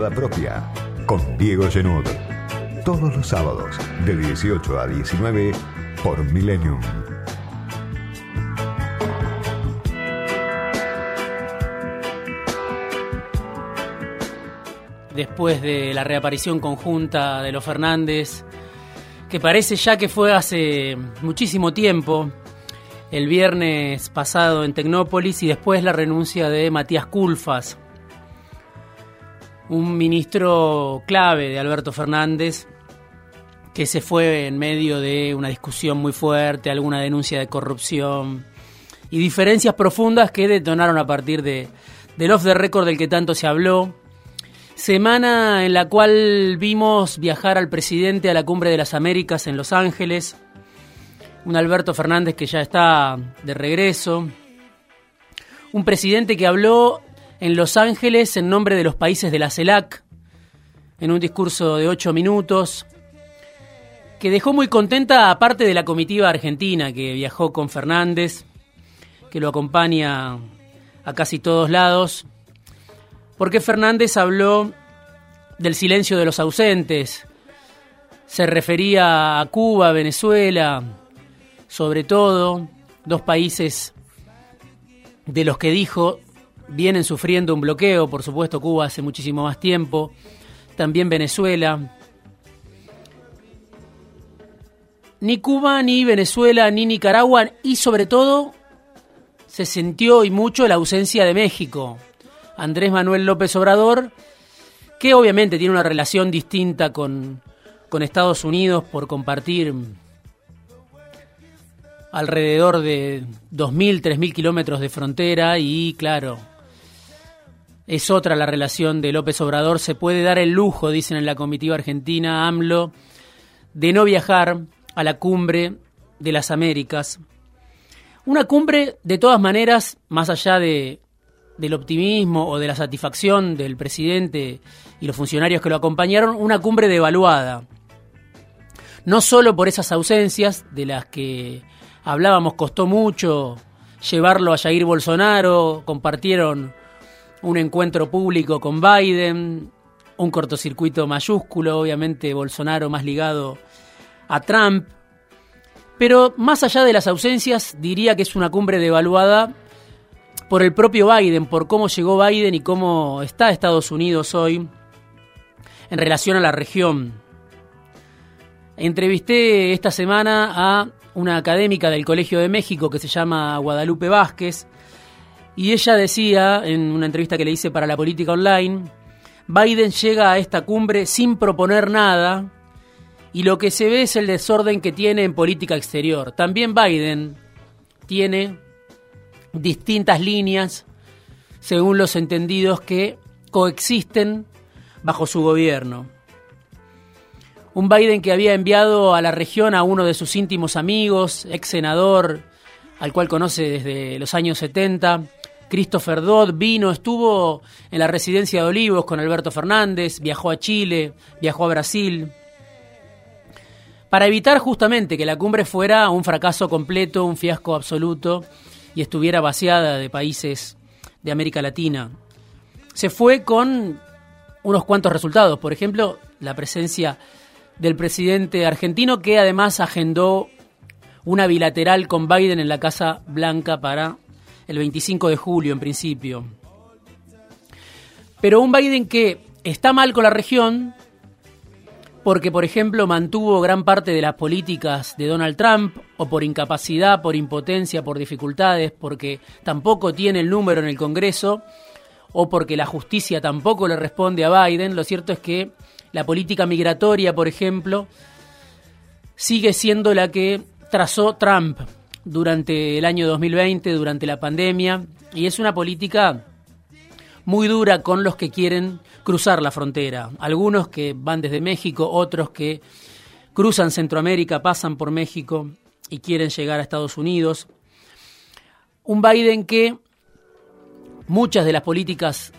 Propia con Diego Genud. Todos los sábados de 18 a 19 por Millennium. Después de la reaparición conjunta de los Fernández, que parece ya que fue hace muchísimo tiempo, el viernes pasado en Tecnópolis y después la renuncia de Matías Culfas, un ministro clave de Alberto Fernández que se fue en medio de una discusión muy fuerte, alguna denuncia de corrupción y diferencias profundas que detonaron a partir de, del off the record del que tanto se habló. Semana en la cual vimos viajar al presidente a la Cumbre de las Américas en Los Ángeles, un Alberto Fernández que ya está de regreso, un presidente que habló en Los Ángeles en nombre de los países de la CELAC, en un discurso de ocho minutos, que dejó muy contenta a parte de la comitiva argentina que viajó con Fernández, que lo acompaña a casi todos lados, porque Fernández habló del silencio de los ausentes, se refería a Cuba, Venezuela, sobre todo, dos países de los que dijo vienen sufriendo un bloqueo, por supuesto Cuba hace muchísimo más tiempo, también Venezuela. Ni Cuba, ni Venezuela, ni Nicaragua, y sobre todo se sintió y mucho la ausencia de México. Andrés Manuel López Obrador, que obviamente tiene una relación distinta con, con Estados Unidos por compartir alrededor de 2.000, 3.000 kilómetros de frontera y claro, es otra la relación de López Obrador. Se puede dar el lujo, dicen en la comitiva argentina, AMLO, de no viajar a la cumbre de las Américas. Una cumbre, de todas maneras, más allá de, del optimismo o de la satisfacción del presidente y los funcionarios que lo acompañaron, una cumbre devaluada. No solo por esas ausencias de las que hablábamos, costó mucho llevarlo a Jair Bolsonaro, compartieron un encuentro público con Biden, un cortocircuito mayúsculo, obviamente Bolsonaro más ligado a Trump. Pero más allá de las ausencias, diría que es una cumbre devaluada por el propio Biden, por cómo llegó Biden y cómo está Estados Unidos hoy en relación a la región. Entrevisté esta semana a una académica del Colegio de México que se llama Guadalupe Vázquez, y ella decía, en una entrevista que le hice para la política online, Biden llega a esta cumbre sin proponer nada y lo que se ve es el desorden que tiene en política exterior. También Biden tiene distintas líneas según los entendidos que coexisten bajo su gobierno. Un Biden que había enviado a la región a uno de sus íntimos amigos, ex senador, al cual conoce desde los años 70, Christopher Dodd vino, estuvo en la residencia de Olivos con Alberto Fernández, viajó a Chile, viajó a Brasil, para evitar justamente que la cumbre fuera un fracaso completo, un fiasco absoluto y estuviera vaciada de países de América Latina. Se fue con unos cuantos resultados, por ejemplo, la presencia del presidente argentino que además agendó una bilateral con Biden en la Casa Blanca para el 25 de julio en principio. Pero un Biden que está mal con la región porque, por ejemplo, mantuvo gran parte de las políticas de Donald Trump, o por incapacidad, por impotencia, por dificultades, porque tampoco tiene el número en el Congreso, o porque la justicia tampoco le responde a Biden. Lo cierto es que la política migratoria, por ejemplo, sigue siendo la que trazó Trump durante el año 2020, durante la pandemia, y es una política muy dura con los que quieren cruzar la frontera. Algunos que van desde México, otros que cruzan Centroamérica, pasan por México y quieren llegar a Estados Unidos. Un Biden que muchas de las políticas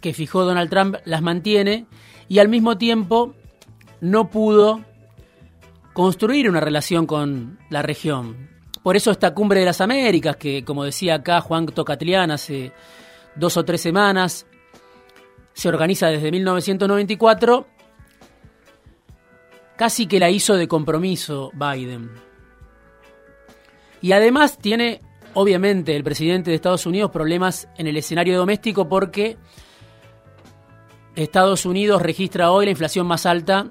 que fijó Donald Trump las mantiene y al mismo tiempo no pudo construir una relación con la región. Por eso esta cumbre de las Américas, que como decía acá Juan Tocatlián hace dos o tres semanas, se organiza desde 1994, casi que la hizo de compromiso Biden. Y además tiene, obviamente, el presidente de Estados Unidos problemas en el escenario doméstico porque Estados Unidos registra hoy la inflación más alta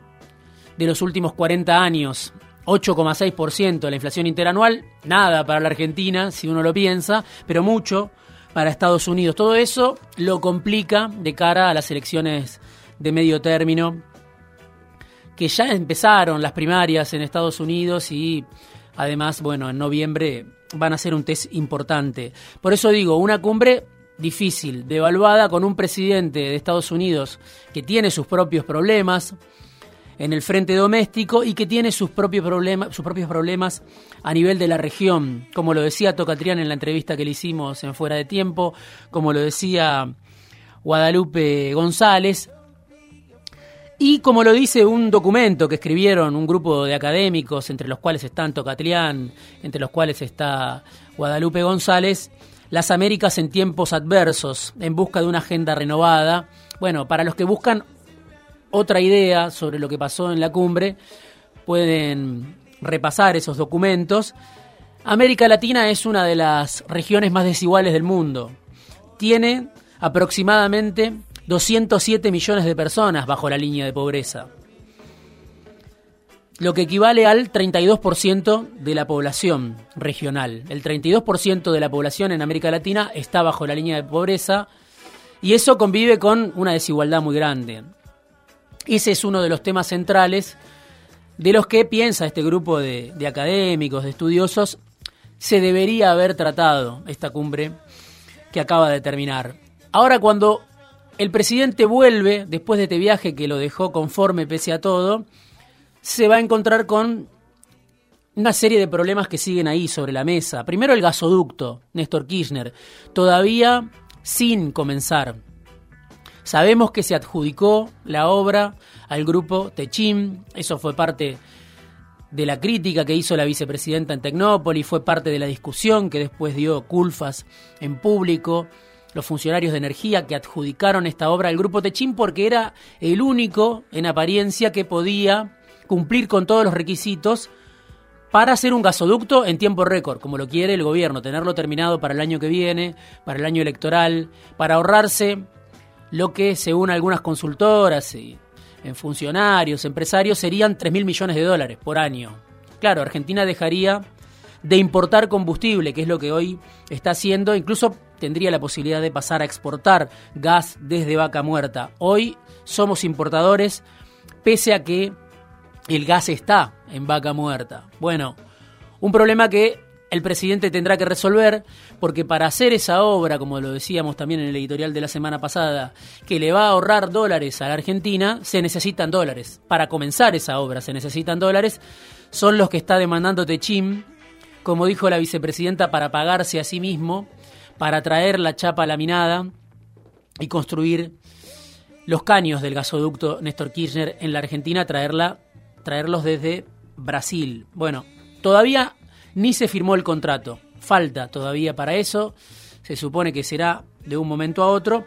de los últimos 40 años. 8,6% la inflación interanual, nada para la Argentina, si uno lo piensa, pero mucho para Estados Unidos. Todo eso lo complica de cara a las elecciones de medio término, que ya empezaron las primarias en Estados Unidos y además, bueno, en noviembre van a ser un test importante. Por eso digo, una cumbre difícil, devaluada con un presidente de Estados Unidos que tiene sus propios problemas, en el frente doméstico y que tiene sus propios, problemas, sus propios problemas a nivel de la región, como lo decía Tocatrián en la entrevista que le hicimos en Fuera de Tiempo, como lo decía Guadalupe González, y como lo dice un documento que escribieron un grupo de académicos, entre los cuales están Tocatrián, entre los cuales está Guadalupe González, las Américas en tiempos adversos, en busca de una agenda renovada. Bueno, para los que buscan otra idea sobre lo que pasó en la cumbre, pueden repasar esos documentos. América Latina es una de las regiones más desiguales del mundo. Tiene aproximadamente 207 millones de personas bajo la línea de pobreza, lo que equivale al 32% de la población regional. El 32% de la población en América Latina está bajo la línea de pobreza y eso convive con una desigualdad muy grande. Ese es uno de los temas centrales de los que piensa este grupo de, académicos, de estudiosos, se debería haber tratado esta cumbre que acaba de terminar. Ahora cuando el presidente vuelve, después de este viaje que lo dejó conforme pese a todo, se va a encontrar con una serie de problemas que siguen ahí sobre la mesa. Primero el gasoducto, Néstor Kirchner, todavía sin comenzar. Sabemos que se adjudicó la obra al grupo Techim, eso fue parte de la crítica que hizo la vicepresidenta en Tecnópolis, fue parte de la discusión que después dio Culfas en público, los funcionarios de energía que adjudicaron esta obra al grupo Techim porque era el único en apariencia que podía cumplir con todos los requisitos para hacer un gasoducto en tiempo récord, como lo quiere el gobierno, tenerlo terminado para el año que viene, para el año electoral, para ahorrarse lo que según algunas consultoras y en funcionarios, empresarios, serían 3 mil millones de dólares por año. Claro, Argentina dejaría de importar combustible, que es lo que hoy está haciendo, incluso tendría la posibilidad de pasar a exportar gas desde vaca muerta. Hoy somos importadores, pese a que el gas está en vaca muerta. Bueno, un problema que el presidente tendrá que resolver, porque para hacer esa obra, como lo decíamos también en el editorial de la semana pasada, que le va a ahorrar dólares a la Argentina, se necesitan dólares. Para comenzar esa obra se necesitan dólares. Son los que está demandando Techim, como dijo la vicepresidenta, para pagarse a sí mismo, para traer la chapa laminada y construir los caños del gasoducto Néstor Kirchner en la Argentina, traerla, traerlos desde Brasil. Bueno, todavía ni se firmó el contrato. Falta todavía para eso. Se supone que será de un momento a otro.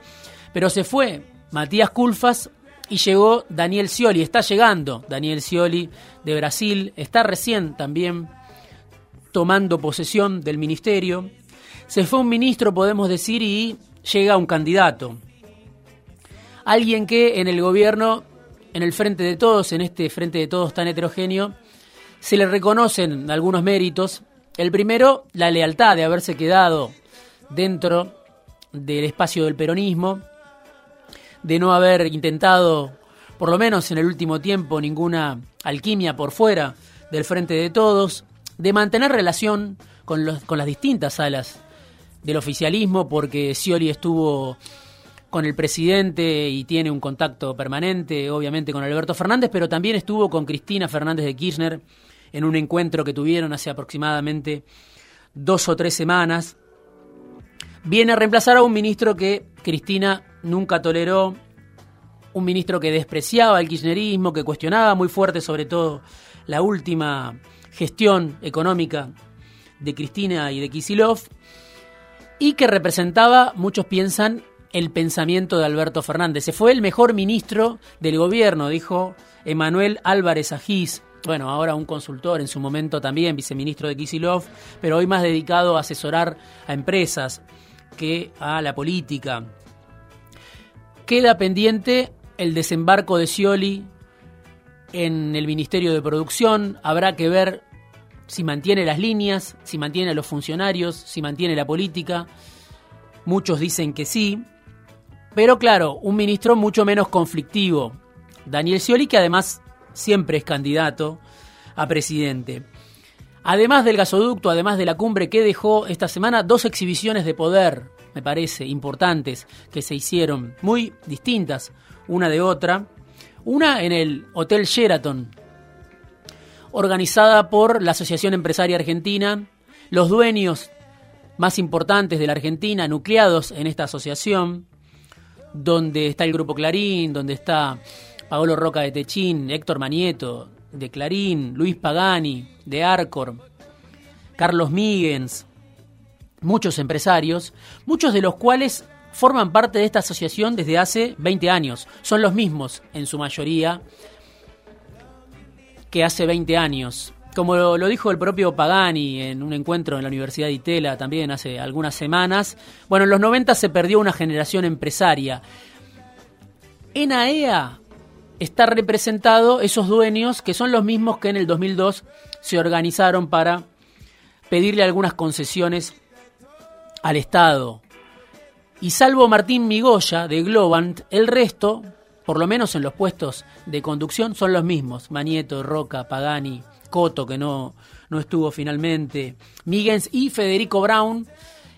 Pero se fue Matías Culfas y llegó Daniel Scioli. Está llegando Daniel Scioli de Brasil. Está recién también tomando posesión del ministerio. Se fue un ministro, podemos decir, y llega un candidato. Alguien que en el gobierno, en el frente de todos, en este frente de todos tan heterogéneo, se le reconocen algunos méritos. El primero, la lealtad de haberse quedado dentro del espacio del peronismo, de no haber intentado, por lo menos en el último tiempo, ninguna alquimia por fuera del frente de todos, de mantener relación con, los, con las distintas alas del oficialismo, porque Scioli estuvo con el presidente y tiene un contacto permanente, obviamente, con Alberto Fernández, pero también estuvo con Cristina Fernández de Kirchner en un encuentro que tuvieron hace aproximadamente dos o tres semanas. Viene a reemplazar a un ministro que Cristina nunca toleró, un ministro que despreciaba el kirchnerismo, que cuestionaba muy fuerte sobre todo la última gestión económica de Cristina y de Kisilov, y que representaba, muchos piensan, el pensamiento de Alberto Fernández. Se fue el mejor ministro del gobierno, dijo Emanuel Álvarez Agís. Bueno, ahora un consultor, en su momento también viceministro de Kisilov, pero hoy más dedicado a asesorar a empresas que a la política. Queda pendiente el desembarco de Scioli en el Ministerio de Producción. Habrá que ver si mantiene las líneas, si mantiene a los funcionarios, si mantiene la política. Muchos dicen que sí. Pero claro, un ministro mucho menos conflictivo. Daniel Scioli, que además siempre es candidato a presidente. Además del gasoducto, además de la cumbre que dejó esta semana, dos exhibiciones de poder, me parece, importantes, que se hicieron, muy distintas una de otra. Una en el Hotel Sheraton, organizada por la Asociación Empresaria Argentina, los dueños más importantes de la Argentina, nucleados en esta asociación, donde está el Grupo Clarín, donde está Paolo Roca de Techín, Héctor Manieto de Clarín, Luis Pagani de Arcor, Carlos Míguez, muchos empresarios, muchos de los cuales forman parte de esta asociación desde hace 20 años. Son los mismos, en su mayoría, que hace 20 años. Como lo, dijo el propio Pagani en un encuentro en la Universidad de Itela también hace algunas semanas, bueno, en los 90 se perdió una generación empresaria. En AEA e está representado esos dueños que son los mismos que en el 2002 se organizaron para pedirle algunas concesiones al Estado. Y salvo Martín Migoya de Globant, el resto, por lo menos en los puestos de conducción, son los mismos. Manieto, Roca, Pagani, Coto, que no, no estuvo finalmente, Miguens y Federico Brown,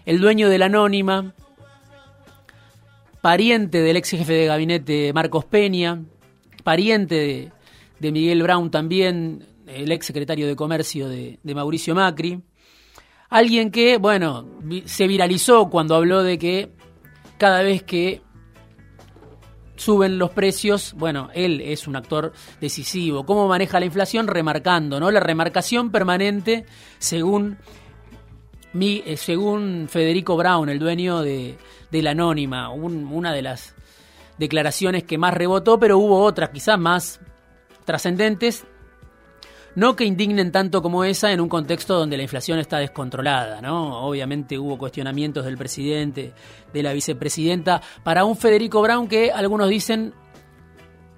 el dueño de la Anónima, pariente del ex jefe de gabinete Marcos Peña, pariente de, Miguel Brown también, el ex secretario de Comercio de, Mauricio Macri. Alguien que, bueno, se viralizó cuando habló de que cada vez que suben los precios, bueno, él es un actor decisivo. ¿Cómo maneja la inflación? Remarcando, ¿no? La remarcación permanente según, mi, eh, según Federico Brown, el dueño de, la Anónima, una de las declaraciones que más rebotó, pero hubo otras quizás más trascendentes no que indignen tanto como esa en un contexto donde la inflación está descontrolada, ¿no? Obviamente hubo cuestionamientos del presidente, de la vicepresidenta, para un Federico Brown que algunos dicen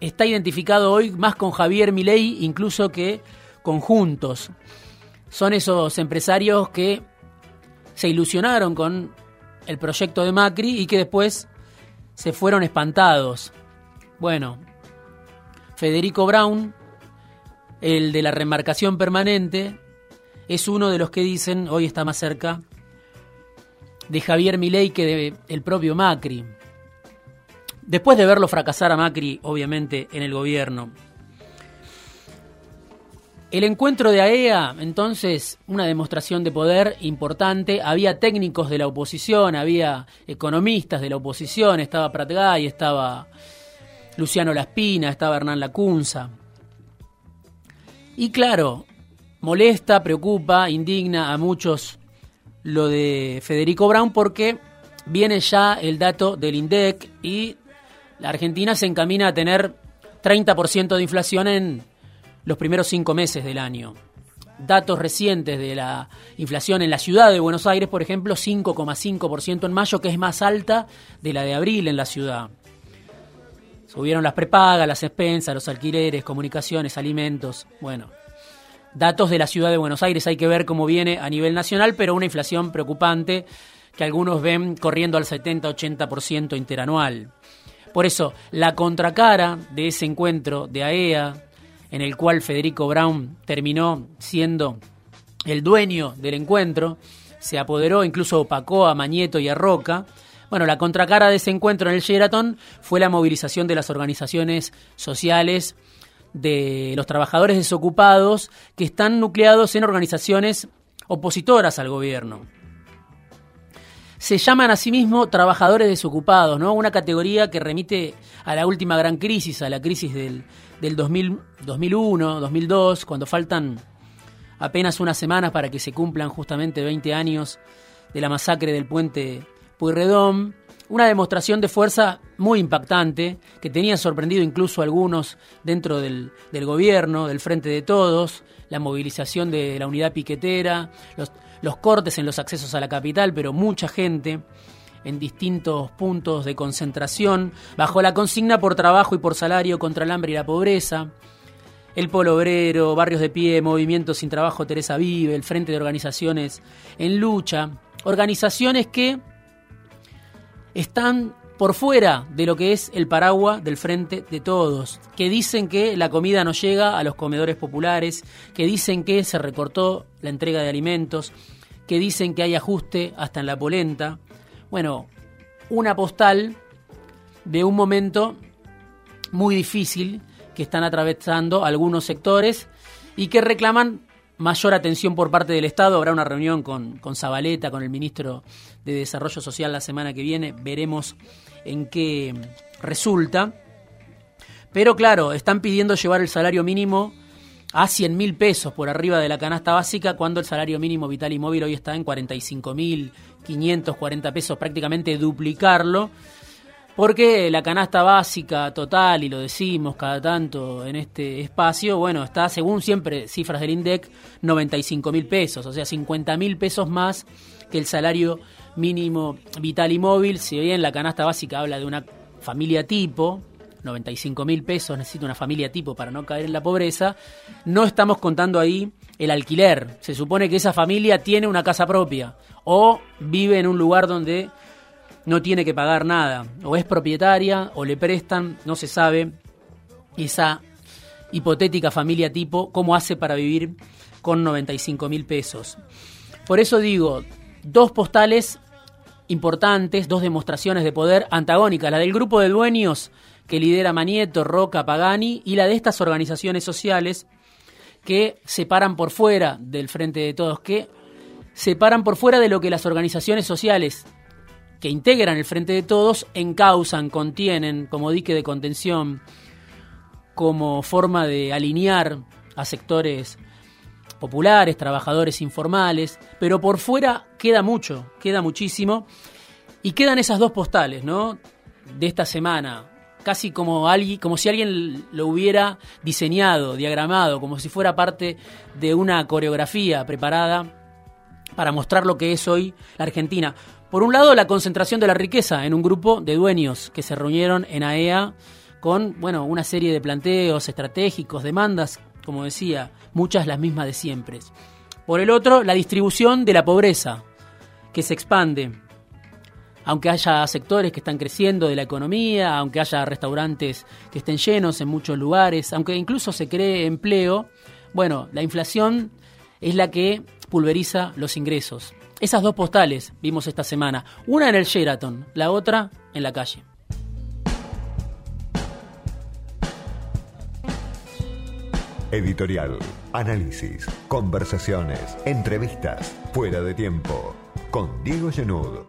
está identificado hoy más con Javier Milei incluso que con Juntos. Son esos empresarios que se ilusionaron con el proyecto de Macri y que después se fueron espantados. Bueno, Federico Brown el de la remarcación permanente, es uno de los que dicen, hoy está más cerca, de Javier Milei que del propio Macri. Después de verlo fracasar a Macri, obviamente, en el gobierno. El encuentro de AEA, e entonces, una demostración de poder importante. Había técnicos de la oposición, había economistas de la oposición, estaba Pratgay, estaba Luciano Laspina, estaba Hernán Lacunza. Y claro, molesta, preocupa, indigna a muchos lo de Federico Brown porque viene ya el dato del INDEC y la Argentina se encamina a tener 30% de inflación en los primeros cinco meses del año. Datos recientes de la inflación en la ciudad de Buenos Aires, por ejemplo, 5,5% en mayo, que es más alta de la de abril en la ciudad. Subieron las prepagas, las expensas, los alquileres, comunicaciones, alimentos. Bueno, datos de la ciudad de Buenos Aires. Hay que ver cómo viene a nivel nacional, pero una inflación preocupante que algunos ven corriendo al 70-80% interanual. Por eso, la contracara de ese encuentro de AEA, e en el cual Federico Brown terminó siendo el dueño del encuentro, se apoderó, incluso opacó a Mañeto y a Roca, bueno, la contracara de ese encuentro en el Sheraton fue la movilización de las organizaciones sociales de los trabajadores desocupados que están nucleados en organizaciones opositoras al gobierno. Se llaman a sí mismos trabajadores desocupados, ¿no? Una categoría que remite a la última gran crisis, a la crisis del, del 2001, 2002, cuando faltan apenas unas semanas para que se cumplan justamente 20 años de la masacre del puente Puyredón, una demostración de fuerza muy impactante, que tenía sorprendido incluso a algunos dentro del, del, gobierno, del Frente de Todos, la movilización de la unidad piquetera, los cortes en los accesos a la capital, pero mucha gente en distintos puntos de concentración, bajo la consigna por trabajo y por salario contra el hambre y la pobreza. El Polo Obrero, Barrios de Pie, Movimiento Sin Trabajo Teresa Vive, el Frente de Organizaciones en Lucha. Organizaciones que están por fuera de lo que es el paraguas del frente de todos, que dicen que la comida no llega a los comedores populares, que dicen que se recortó la entrega de alimentos, que dicen que hay ajuste hasta en la polenta. Bueno, una postal de un momento muy difícil que están atravesando algunos sectores y que reclaman mayor atención por parte del Estado. Habrá una reunión con, con Zabaleta, con el ministro de Desarrollo Social la semana que viene. Veremos en qué resulta. Pero claro, están pidiendo llevar el salario mínimo a 100 mil pesos por arriba de la canasta básica cuando el salario mínimo vital y móvil hoy está en 45 mil 540 pesos, prácticamente duplicarlo porque la canasta básica total, y lo decimos cada tanto en este espacio, bueno, está según siempre cifras del INDEC, 95 mil pesos, o sea, 50 mil pesos más que el salario mínimo vital y móvil, si bien la canasta básica habla de una familia tipo, 95 mil pesos, necesita una familia tipo para no caer en la pobreza, no estamos contando ahí el alquiler. Se supone que esa familia tiene una casa propia o vive en un lugar donde no tiene que pagar nada, o es propietaria, o le prestan, no se sabe, esa hipotética familia tipo, cómo hace para vivir con 95 mil pesos. Por eso digo, dos postales importantes, dos demostraciones de poder antagónicas, la del grupo de dueños que lidera Manieto, Roca, Pagani, y la de estas organizaciones sociales que se paran por fuera del frente de todos, que se paran por fuera de lo que las organizaciones sociales que integran el Frente de Todos encausan, contienen como dique de contención, como forma de alinear a sectores populares, trabajadores informales, pero por fuera queda mucho, queda muchísimo, y quedan esas dos postales, ¿no? De esta semana, casi como alguien, como si alguien lo hubiera diseñado, diagramado, como si fuera parte de una coreografía preparada para mostrar lo que es hoy la Argentina. Por un lado, la concentración de la riqueza en un grupo de dueños que se reunieron en AEA e con, bueno, una serie de planteos estratégicos, demandas, como decía, muchas las mismas de siempre. Por el otro, la distribución de la pobreza, que se expande. Aunque haya sectores que están creciendo de la economía, aunque haya restaurantes que estén llenos en muchos lugares, aunque incluso se cree empleo, bueno, la inflación es la que pulveriza los ingresos. Esas dos postales vimos esta semana, una en el Sheraton, la otra en la calle. Editorial, análisis, conversaciones, entrevistas, fuera de tiempo, con Diego Genud.